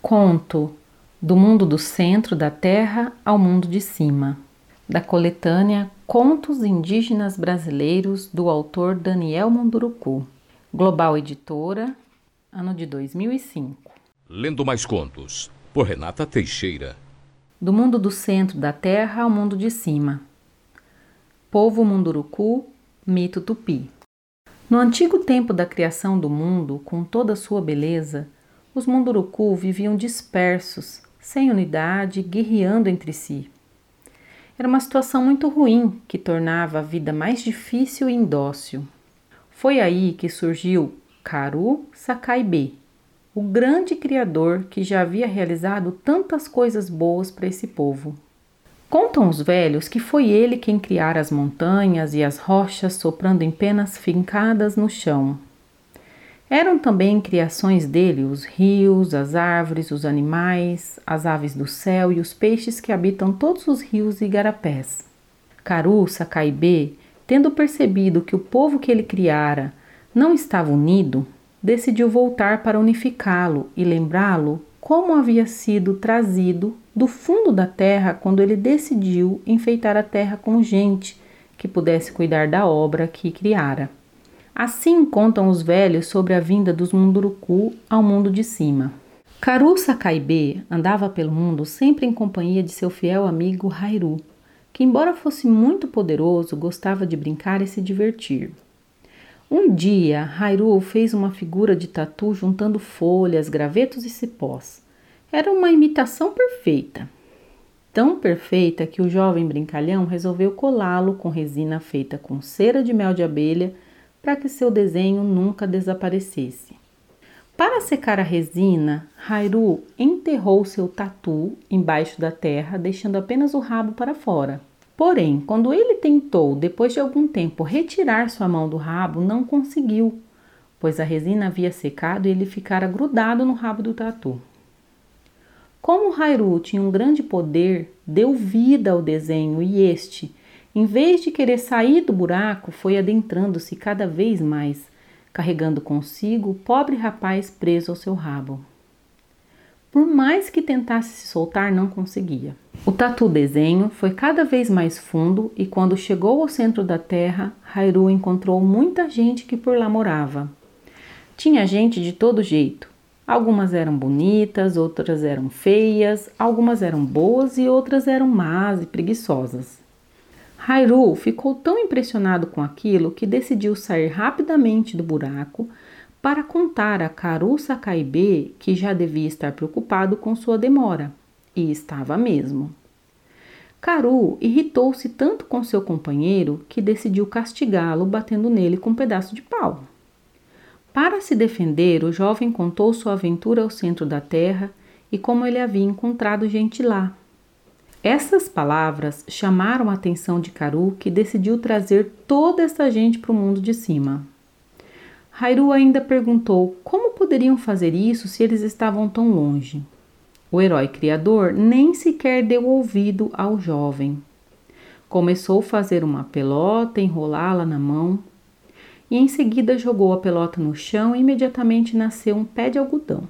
Conto do mundo do centro da terra ao mundo de cima, da coletânea Contos Indígenas Brasileiros do autor Daniel Munduruku, Global Editora, ano de 2005. Lendo mais contos, por Renata Teixeira. Do mundo do centro da terra ao mundo de cima. Povo Munduruku, mito tupi. No antigo tempo da criação do mundo, com toda a sua beleza, os Munduruku viviam dispersos, sem unidade, guerreando entre si. Era uma situação muito ruim que tornava a vida mais difícil e indócil. Foi aí que surgiu Karu Sakaibe, o grande criador que já havia realizado tantas coisas boas para esse povo. Contam os velhos que foi ele quem criara as montanhas e as rochas soprando em penas fincadas no chão. Eram também criações dele os rios, as árvores, os animais, as aves do céu e os peixes que habitam todos os rios e igarapés. Caru Sacaibê, tendo percebido que o povo que ele criara não estava unido, decidiu voltar para unificá-lo e lembrá-lo como havia sido trazido do fundo da terra quando ele decidiu enfeitar a terra com gente que pudesse cuidar da obra que criara. Assim contam os velhos sobre a vinda dos Munduruku ao mundo de cima. Karu Sakaibe andava pelo mundo sempre em companhia de seu fiel amigo Hairu, que, embora fosse muito poderoso, gostava de brincar e se divertir. Um dia, Hairu fez uma figura de tatu juntando folhas, gravetos e cipós. Era uma imitação perfeita. Tão perfeita que o jovem brincalhão resolveu colá-lo com resina feita com cera de mel de abelha para que seu desenho nunca desaparecesse. Para secar a resina, Hairu enterrou seu tatu embaixo da terra, deixando apenas o rabo para fora. Porém, quando ele tentou, depois de algum tempo, retirar sua mão do rabo, não conseguiu, pois a resina havia secado e ele ficara grudado no rabo do tatu. Como Hairu tinha um grande poder, deu vida ao desenho e este, em vez de querer sair do buraco, foi adentrando-se cada vez mais, carregando consigo o pobre rapaz preso ao seu rabo. Por mais que tentasse se soltar, não conseguia. O tatu desenho foi cada vez mais fundo e quando chegou ao centro da terra, Hairu encontrou muita gente que por lá morava. Tinha gente de todo jeito. Algumas eram bonitas, outras eram feias, algumas eram boas e outras eram más e preguiçosas. Hairu ficou tão impressionado com aquilo que decidiu sair rapidamente do buraco para contar a Karu Sakaibe que já devia estar preocupado com sua demora. E estava mesmo. Karu irritou-se tanto com seu companheiro que decidiu castigá-lo batendo nele com um pedaço de pau. Para se defender, o jovem contou sua aventura ao centro da terra e como ele havia encontrado gente lá. Essas palavras chamaram a atenção de Karu, que decidiu trazer toda essa gente para o mundo de cima. Hairu ainda perguntou como poderiam fazer isso se eles estavam tão longe. O herói criador nem sequer deu ouvido ao jovem. Começou a fazer uma pelota, enrolá-la na mão e em seguida jogou a pelota no chão e imediatamente nasceu um pé de algodão.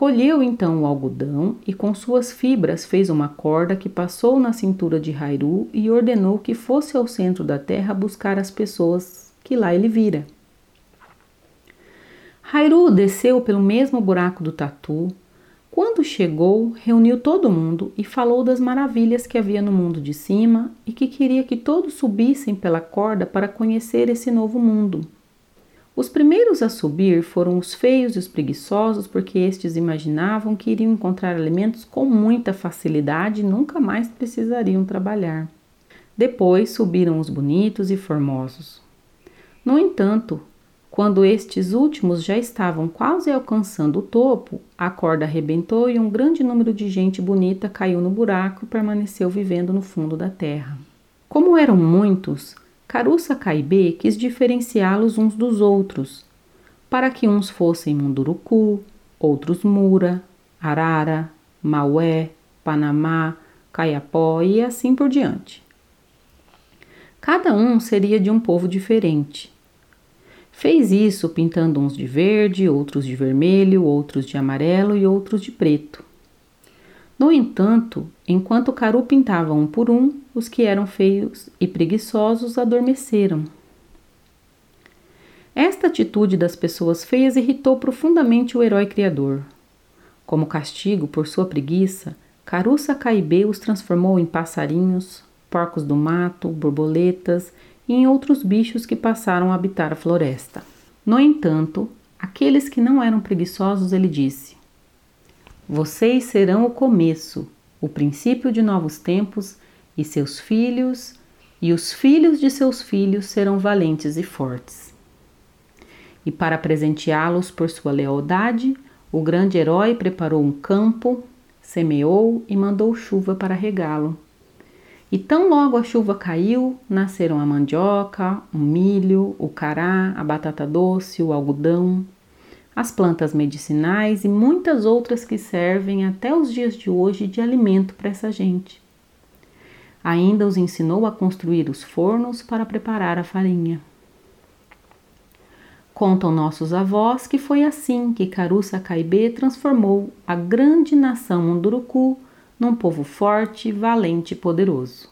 Colheu então o algodão e com suas fibras fez uma corda que passou na cintura de Hairu e ordenou que fosse ao centro da terra buscar as pessoas que lá ele vira. Hairu desceu pelo mesmo buraco do tatu. Quando chegou, reuniu todo mundo e falou das maravilhas que havia no mundo de cima e que queria que todos subissem pela corda para conhecer esse novo mundo. Os primeiros a subir foram os feios e os preguiçosos, porque estes imaginavam que iriam encontrar alimentos com muita facilidade e nunca mais precisariam trabalhar. Depois subiram os bonitos e formosos. No entanto, quando estes últimos já estavam quase alcançando o topo, a corda arrebentou e um grande número de gente bonita caiu no buraco e permaneceu vivendo no fundo da terra. Como eram muitos, Caruça Caibe quis diferenciá-los uns dos outros, para que uns fossem Munduruku, outros Mura, Arara, Maué, Panamá, Caiapó e assim por diante. Cada um seria de um povo diferente Fez isso pintando uns de verde, outros de vermelho, outros de amarelo e outros de preto. No entanto, enquanto Caru pintava um por um, os que eram feios e preguiçosos adormeceram. Esta atitude das pessoas feias irritou profundamente o herói criador. Como castigo por sua preguiça, Caru Sacaibê os transformou em passarinhos, porcos do mato, borboletas e em outros bichos que passaram a habitar a floresta. No entanto, aqueles que não eram preguiçosos, ele disse: Vocês serão o começo, o princípio de novos tempos, e seus filhos e os filhos de seus filhos serão valentes e fortes. E para presenteá-los por sua lealdade, o grande herói preparou um campo, semeou e mandou chuva para regá-lo. E tão logo a chuva caiu, nasceram a mandioca, o milho, o cará, a batata doce, o algodão, as plantas medicinais e muitas outras que servem até os dias de hoje de alimento para essa gente. Ainda os ensinou a construir os fornos para preparar a farinha. Contam nossos avós que foi assim que Caruça Caibê transformou a grande nação Munduruku num povo forte, valente e poderoso.